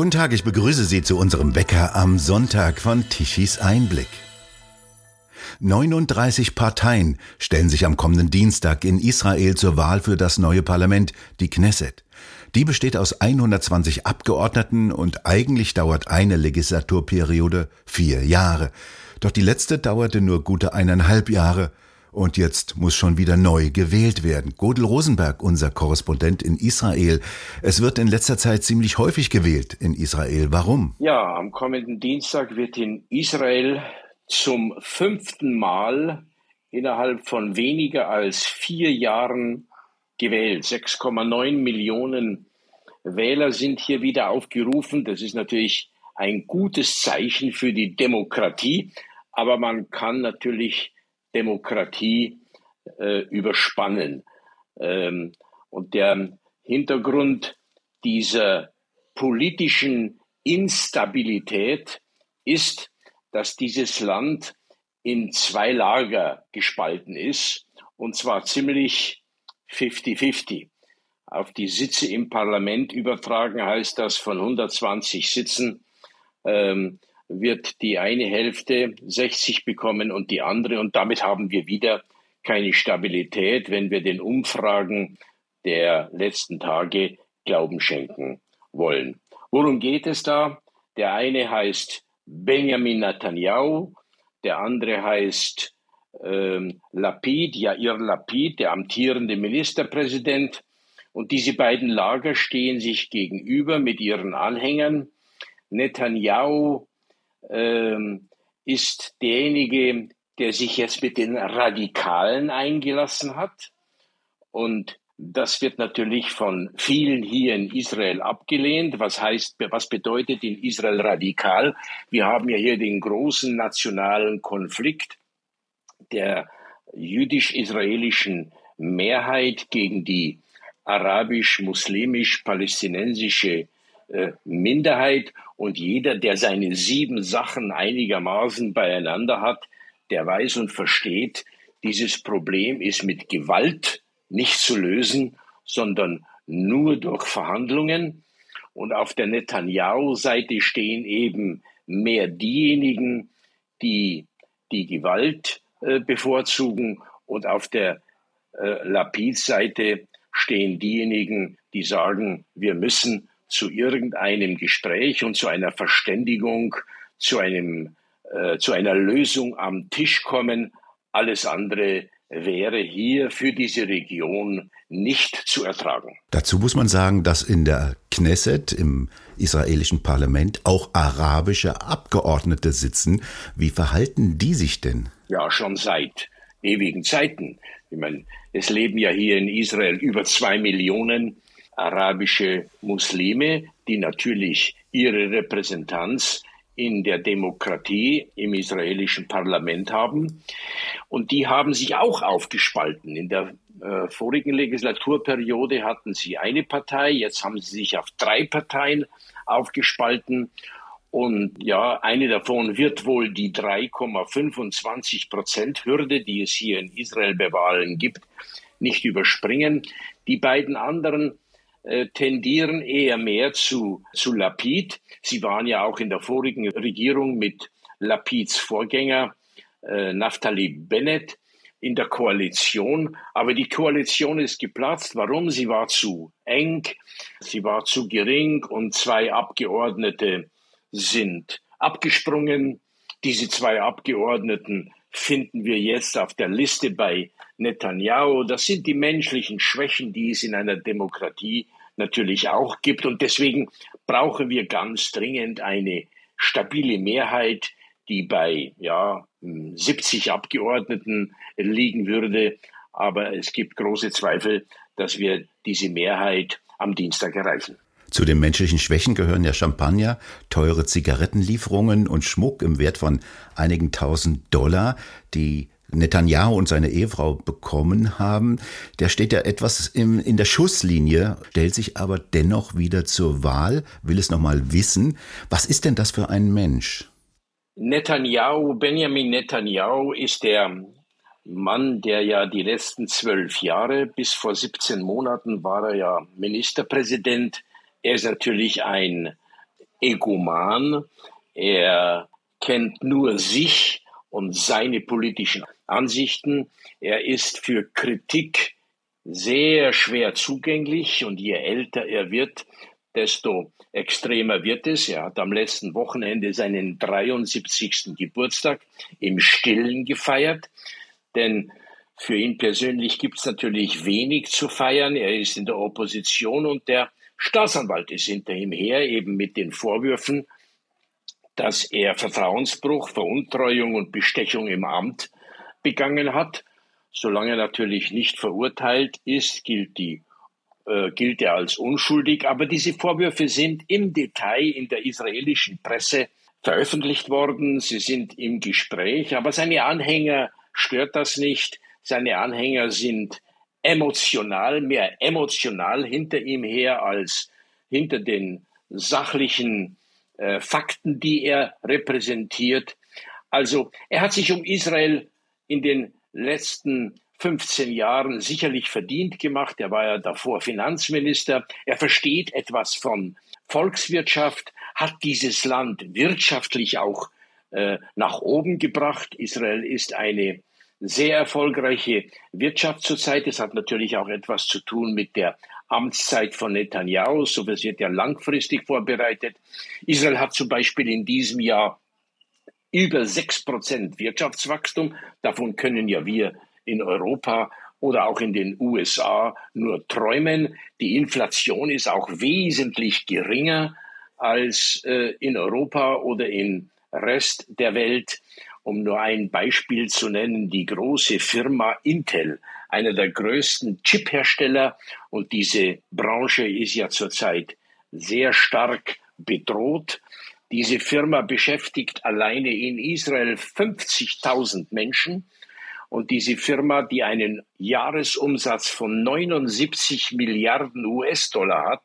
Guten Tag, ich begrüße Sie zu unserem Wecker am Sonntag von Tichys Einblick. 39 Parteien stellen sich am kommenden Dienstag in Israel zur Wahl für das neue Parlament, die Knesset. Die besteht aus 120 Abgeordneten und eigentlich dauert eine Legislaturperiode vier Jahre. Doch die letzte dauerte nur gute eineinhalb Jahre und jetzt muss schon wieder neu gewählt werden. Godel Rosenberg, unser Korrespondent in Israel. Es wird in letzter Zeit ziemlich häufig gewählt in Israel. Warum? Ja, am kommenden Dienstag wird in Israel zum fünften Mal innerhalb von weniger als vier Jahren gewählt. 6,9 Millionen Wähler sind hier wieder aufgerufen. Das ist natürlich ein gutes Zeichen für die Demokratie. Aber man kann natürlich Demokratie äh, überspannen. Ähm, und der Hintergrund dieser politischen Instabilität ist, dass dieses Land in zwei Lager gespalten ist, und zwar ziemlich 50-50. Auf die Sitze im Parlament übertragen heißt das von 120 Sitzen ähm, wird die eine Hälfte 60 bekommen und die andere. Und damit haben wir wieder keine Stabilität, wenn wir den Umfragen der letzten Tage Glauben schenken wollen. Worum geht es da? Der eine heißt Benjamin Netanyahu, der andere heißt ähm, Lapid, Yair Lapid, der amtierende Ministerpräsident. Und diese beiden Lager stehen sich gegenüber mit ihren Anhängern. Netanyahu ähm, ist derjenige, der sich jetzt mit den Radikalen eingelassen hat. Und das wird natürlich von vielen hier in Israel abgelehnt. Was heißt, was bedeutet in Israel radikal? Wir haben ja hier den großen nationalen Konflikt der jüdisch-israelischen Mehrheit gegen die arabisch-muslimisch-palästinensische äh, Minderheit und jeder, der seine sieben Sachen einigermaßen beieinander hat, der weiß und versteht, dieses Problem ist mit Gewalt nicht zu lösen, sondern nur durch Verhandlungen. Und auf der Netanyahu-Seite stehen eben mehr diejenigen, die die Gewalt äh, bevorzugen und auf der äh, Lapid-Seite stehen diejenigen, die sagen, wir müssen zu irgendeinem Gespräch und zu einer Verständigung, zu einem, äh, zu einer Lösung am Tisch kommen. Alles andere wäre hier für diese Region nicht zu ertragen. Dazu muss man sagen, dass in der Knesset, im israelischen Parlament, auch arabische Abgeordnete sitzen. Wie verhalten die sich denn? Ja, schon seit ewigen Zeiten. Ich meine, es leben ja hier in Israel über zwei Millionen arabische Muslime, die natürlich ihre Repräsentanz in der Demokratie im israelischen Parlament haben. Und die haben sich auch aufgespalten. In der äh, vorigen Legislaturperiode hatten sie eine Partei, jetzt haben sie sich auf drei Parteien aufgespalten. Und ja, eine davon wird wohl die 3,25 Prozent Hürde, die es hier in Israel bei Wahlen gibt, nicht überspringen. Die beiden anderen tendieren eher mehr zu, zu Lapid. Sie waren ja auch in der vorigen Regierung mit Lapids Vorgänger äh, Naftali Bennett in der Koalition. Aber die Koalition ist geplatzt. Warum? Sie war zu eng, sie war zu gering und zwei Abgeordnete sind abgesprungen. Diese zwei Abgeordneten finden wir jetzt auf der Liste bei Netanyahu. Das sind die menschlichen Schwächen, die es in einer Demokratie natürlich auch gibt. Und deswegen brauchen wir ganz dringend eine stabile Mehrheit, die bei ja, 70 Abgeordneten liegen würde. Aber es gibt große Zweifel, dass wir diese Mehrheit am Dienstag erreichen. Zu den menschlichen Schwächen gehören ja Champagner, teure Zigarettenlieferungen und Schmuck im Wert von einigen tausend Dollar, die Netanyahu und seine Ehefrau bekommen haben. Der steht ja etwas im, in der Schusslinie, stellt sich aber dennoch wieder zur Wahl, will es nochmal wissen. Was ist denn das für ein Mensch? Netanyahu, Benjamin Netanyahu ist der Mann, der ja die letzten zwölf Jahre, bis vor 17 Monaten war er ja Ministerpräsident er ist natürlich ein Egoman. Er kennt nur sich und seine politischen Ansichten. Er ist für Kritik sehr schwer zugänglich und je älter er wird, desto extremer wird es. Er hat am letzten Wochenende seinen 73. Geburtstag im Stillen gefeiert, denn für ihn persönlich gibt es natürlich wenig zu feiern. Er ist in der Opposition und der Staatsanwalt ist hinter ihm her, eben mit den Vorwürfen, dass er Vertrauensbruch, Veruntreuung und Bestechung im Amt begangen hat. Solange er natürlich nicht verurteilt ist, gilt, die, äh, gilt er als unschuldig. Aber diese Vorwürfe sind im Detail in der israelischen Presse veröffentlicht worden. Sie sind im Gespräch. Aber seine Anhänger stört das nicht. Seine Anhänger sind emotional, mehr emotional hinter ihm her als hinter den sachlichen äh, Fakten, die er repräsentiert. Also er hat sich um Israel in den letzten 15 Jahren sicherlich verdient gemacht. Er war ja davor Finanzminister. Er versteht etwas von Volkswirtschaft, hat dieses Land wirtschaftlich auch äh, nach oben gebracht. Israel ist eine sehr erfolgreiche Wirtschaft zurzeit. Es hat natürlich auch etwas zu tun mit der Amtszeit von Netanyahu. So wird ja langfristig vorbereitet. Israel hat zum Beispiel in diesem Jahr über sechs Prozent Wirtschaftswachstum. Davon können ja wir in Europa oder auch in den USA nur träumen. Die Inflation ist auch wesentlich geringer als äh, in Europa oder im Rest der Welt. Um nur ein Beispiel zu nennen, die große Firma Intel, einer der größten Chiphersteller, und diese Branche ist ja zurzeit sehr stark bedroht. Diese Firma beschäftigt alleine in Israel 50.000 Menschen. Und diese Firma, die einen Jahresumsatz von 79 Milliarden US-Dollar hat,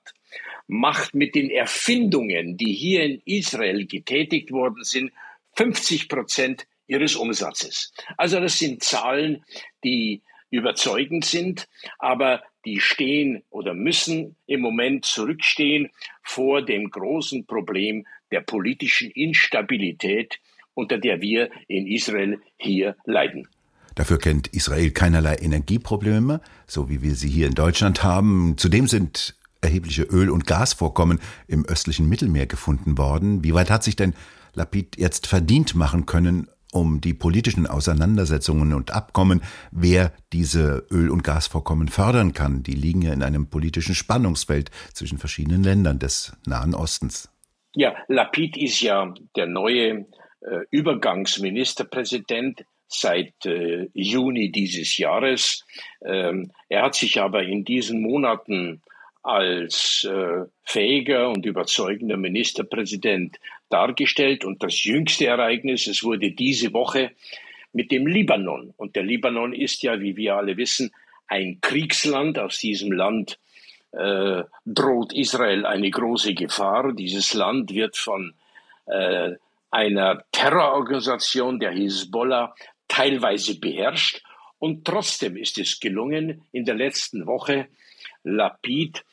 macht mit den Erfindungen, die hier in Israel getätigt worden sind, 50 Prozent ihres Umsatzes. Also das sind Zahlen, die überzeugend sind, aber die stehen oder müssen im Moment zurückstehen vor dem großen Problem der politischen Instabilität, unter der wir in Israel hier leiden. Dafür kennt Israel keinerlei Energieprobleme, so wie wir sie hier in Deutschland haben. Zudem sind erhebliche Öl- und Gasvorkommen im östlichen Mittelmeer gefunden worden. Wie weit hat sich denn Lapid jetzt verdient machen können, um die politischen Auseinandersetzungen und Abkommen, wer diese Öl- und Gasvorkommen fördern kann. Die liegen ja in einem politischen Spannungsfeld zwischen verschiedenen Ländern des Nahen Ostens. Ja, Lapid ist ja der neue äh, Übergangsministerpräsident seit äh, Juni dieses Jahres. Ähm, er hat sich aber in diesen Monaten als äh, fähiger und überzeugender Ministerpräsident dargestellt. Und das jüngste Ereignis, es wurde diese Woche mit dem Libanon. Und der Libanon ist ja, wie wir alle wissen, ein Kriegsland. Aus diesem Land äh, droht Israel eine große Gefahr. Dieses Land wird von äh, einer Terrororganisation der Hisbollah teilweise beherrscht. Und trotzdem ist es gelungen, in der letzten Woche Lapid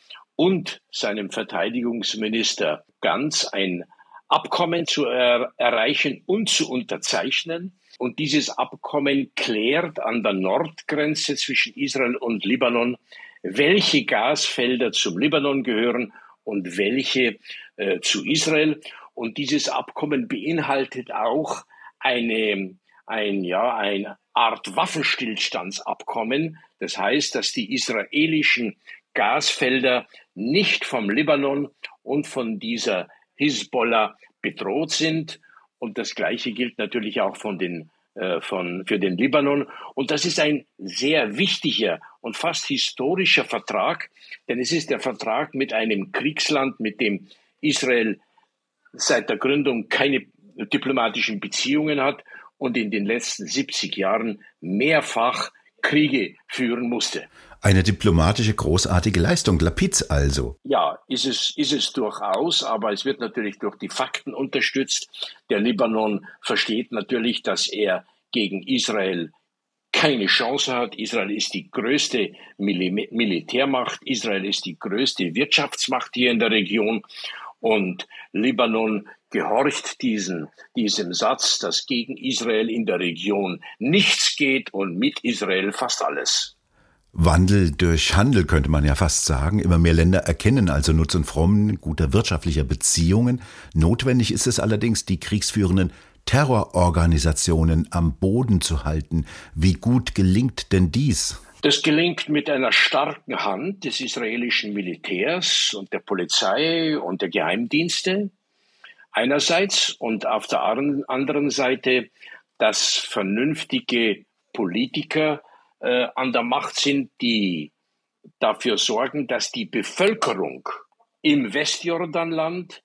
und seinem Verteidigungsminister Ganz ein Abkommen zu er erreichen und zu unterzeichnen. Und dieses Abkommen klärt an der Nordgrenze zwischen Israel und Libanon, welche Gasfelder zum Libanon gehören und welche äh, zu Israel. Und dieses Abkommen beinhaltet auch eine, ein, ja, eine Art Waffenstillstandsabkommen. Das heißt, dass die israelischen Gasfelder nicht vom Libanon und von dieser Hisbollah bedroht sind. Und das Gleiche gilt natürlich auch von den, äh, von, für den Libanon. Und das ist ein sehr wichtiger und fast historischer Vertrag, denn es ist der Vertrag mit einem Kriegsland, mit dem Israel seit der Gründung keine diplomatischen Beziehungen hat und in den letzten 70 Jahren mehrfach Kriege führen musste. Eine diplomatische großartige Leistung, Lapiz also. Ja, ist es, ist es durchaus, aber es wird natürlich durch die Fakten unterstützt. Der Libanon versteht natürlich, dass er gegen Israel keine Chance hat. Israel ist die größte Mil Militärmacht, Israel ist die größte Wirtschaftsmacht hier in der Region Und Libanon gehorcht diesen, diesem Satz, dass gegen Israel in der Region nichts geht und mit Israel fast alles. Wandel durch Handel könnte man ja fast sagen. Immer mehr Länder erkennen also Nutzen von guter wirtschaftlicher Beziehungen. Notwendig ist es allerdings, die kriegsführenden Terrororganisationen am Boden zu halten. Wie gut gelingt denn dies? Das gelingt mit einer starken Hand des israelischen Militärs und der Polizei und der Geheimdienste einerseits und auf der anderen Seite, dass vernünftige Politiker äh, an der Macht sind, die dafür sorgen, dass die Bevölkerung im Westjordanland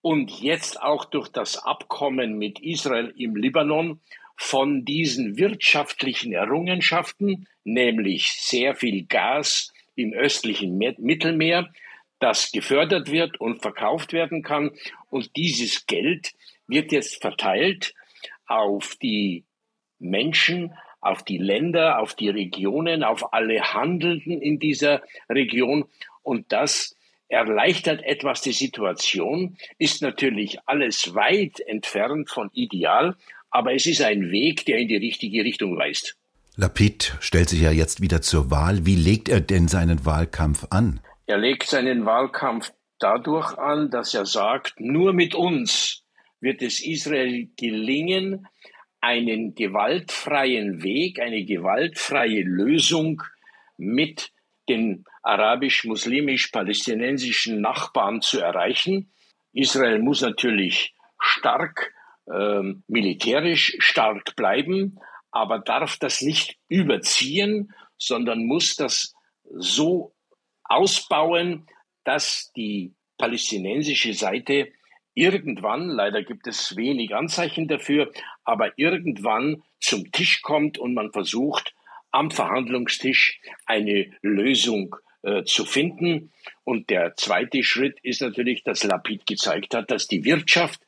und jetzt auch durch das Abkommen mit Israel im Libanon von diesen wirtschaftlichen Errungenschaften, nämlich sehr viel Gas im östlichen Mittelmeer, das gefördert wird und verkauft werden kann. Und dieses Geld wird jetzt verteilt auf die Menschen, auf die Länder, auf die Regionen, auf alle Handelnden in dieser Region. Und das erleichtert etwas die Situation, ist natürlich alles weit entfernt von ideal, aber es ist ein Weg, der in die richtige Richtung weist. Lapid stellt sich ja jetzt wieder zur Wahl. Wie legt er denn seinen Wahlkampf an? Er legt seinen Wahlkampf dadurch an, dass er sagt, nur mit uns wird es Israel gelingen, einen gewaltfreien Weg, eine gewaltfreie Lösung mit den arabisch-muslimisch-palästinensischen Nachbarn zu erreichen. Israel muss natürlich stark, äh, militärisch stark bleiben, aber darf das nicht überziehen, sondern muss das so ausbauen, dass die palästinensische Seite irgendwann, leider gibt es wenig Anzeichen dafür, aber irgendwann zum Tisch kommt und man versucht, am Verhandlungstisch eine Lösung äh, zu finden. Und der zweite Schritt ist natürlich, dass Lapid gezeigt hat, dass die Wirtschaft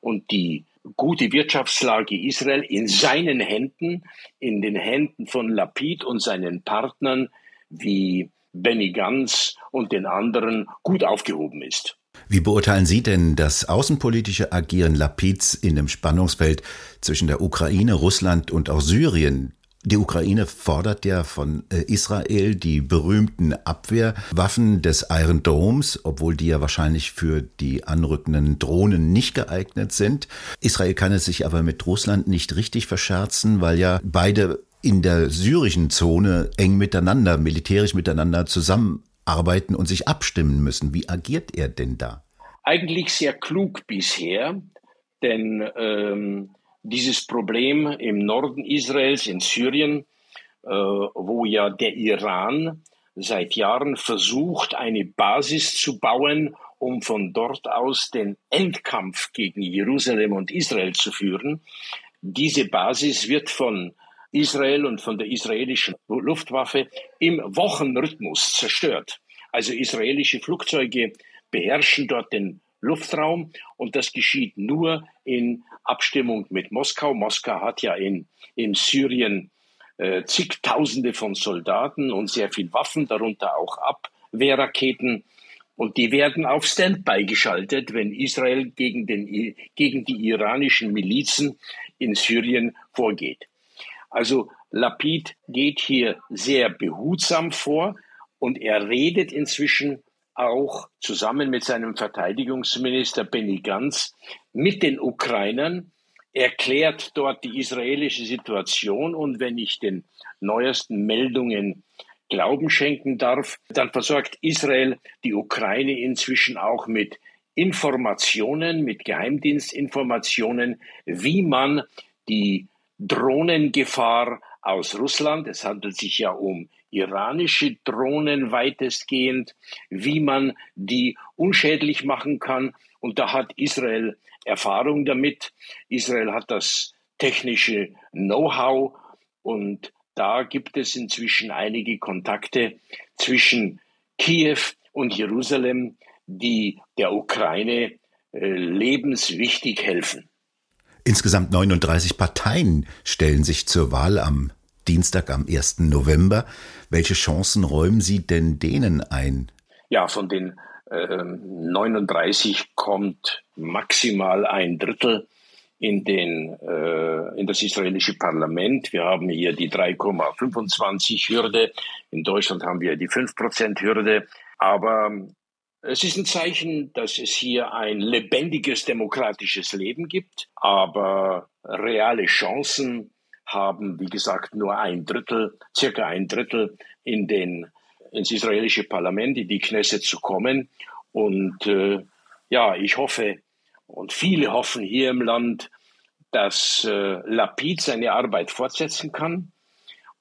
und die gute Wirtschaftslage Israel in seinen Händen, in den Händen von Lapid und seinen Partnern wie Benny Gantz und den anderen gut aufgehoben ist. Wie beurteilen Sie denn das außenpolitische Agieren Lapids in dem Spannungsfeld zwischen der Ukraine, Russland und auch Syrien? Die Ukraine fordert ja von äh, Israel die berühmten Abwehrwaffen des Iron Domes, obwohl die ja wahrscheinlich für die anrückenden Drohnen nicht geeignet sind. Israel kann es sich aber mit Russland nicht richtig verscherzen, weil ja beide in der syrischen Zone eng miteinander, militärisch miteinander zusammen arbeiten und sich abstimmen müssen. Wie agiert er denn da? Eigentlich sehr klug bisher, denn ähm, dieses Problem im Norden Israels, in Syrien, äh, wo ja der Iran seit Jahren versucht, eine Basis zu bauen, um von dort aus den Endkampf gegen Jerusalem und Israel zu führen. Diese Basis wird von Israel und von der israelischen Luftwaffe im Wochenrhythmus zerstört. Also israelische Flugzeuge beherrschen dort den Luftraum und das geschieht nur in Abstimmung mit Moskau. Moskau hat ja in, in Syrien äh, zigtausende von Soldaten und sehr viel Waffen, darunter auch Abwehrraketen. Und die werden auf Standby geschaltet, wenn Israel gegen, den, gegen die iranischen Milizen in Syrien vorgeht. Also Lapid geht hier sehr behutsam vor und er redet inzwischen auch zusammen mit seinem Verteidigungsminister Benny Gantz mit den Ukrainern, erklärt dort die israelische Situation und wenn ich den neuesten Meldungen Glauben schenken darf, dann versorgt Israel die Ukraine inzwischen auch mit Informationen, mit Geheimdienstinformationen, wie man die Drohnengefahr aus Russland, es handelt sich ja um iranische Drohnen weitestgehend, wie man die unschädlich machen kann. Und da hat Israel Erfahrung damit. Israel hat das technische Know-how und da gibt es inzwischen einige Kontakte zwischen Kiew und Jerusalem, die der Ukraine äh, lebenswichtig helfen. Insgesamt 39 Parteien stellen sich zur Wahl am Dienstag, am 1. November. Welche Chancen räumen Sie denn denen ein? Ja, von den 39 ähm, kommt maximal ein Drittel in, den, äh, in das israelische Parlament. Wir haben hier die 3,25 Hürde. In Deutschland haben wir die 5% Hürde. Aber es ist ein Zeichen, dass es hier ein lebendiges demokratisches Leben gibt. Aber reale Chancen haben, wie gesagt, nur ein Drittel, circa ein Drittel in den, ins israelische Parlament, in die Knesset zu kommen. Und äh, ja, ich hoffe, und viele hoffen hier im Land, dass äh, Lapid seine Arbeit fortsetzen kann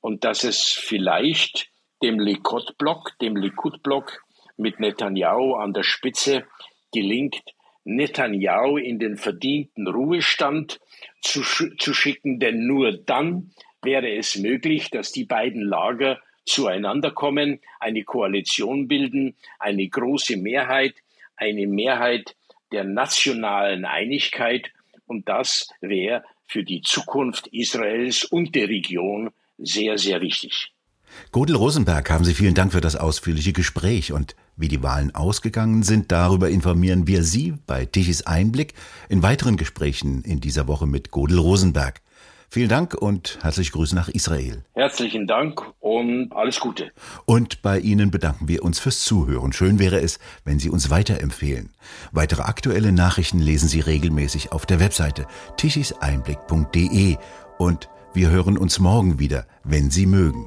und dass es vielleicht dem Likud-Block, dem Likud-Block mit Netanyahu an der Spitze gelingt, Netanyahu in den verdienten Ruhestand zu, zu schicken, denn nur dann wäre es möglich, dass die beiden Lager zueinander kommen, eine Koalition bilden, eine große Mehrheit, eine Mehrheit der nationalen Einigkeit. Und das wäre für die Zukunft Israels und der Region sehr, sehr wichtig. Godel Rosenberg, haben Sie vielen Dank für das ausführliche Gespräch und wie die Wahlen ausgegangen sind, darüber informieren wir Sie bei Tichys Einblick in weiteren Gesprächen in dieser Woche mit Godel Rosenberg. Vielen Dank und herzliche Grüße nach Israel. Herzlichen Dank und alles Gute. Und bei Ihnen bedanken wir uns fürs Zuhören. Schön wäre es, wenn Sie uns weiterempfehlen. Weitere aktuelle Nachrichten lesen Sie regelmäßig auf der Webseite tichiseinblick.de und wir hören uns morgen wieder, wenn Sie mögen.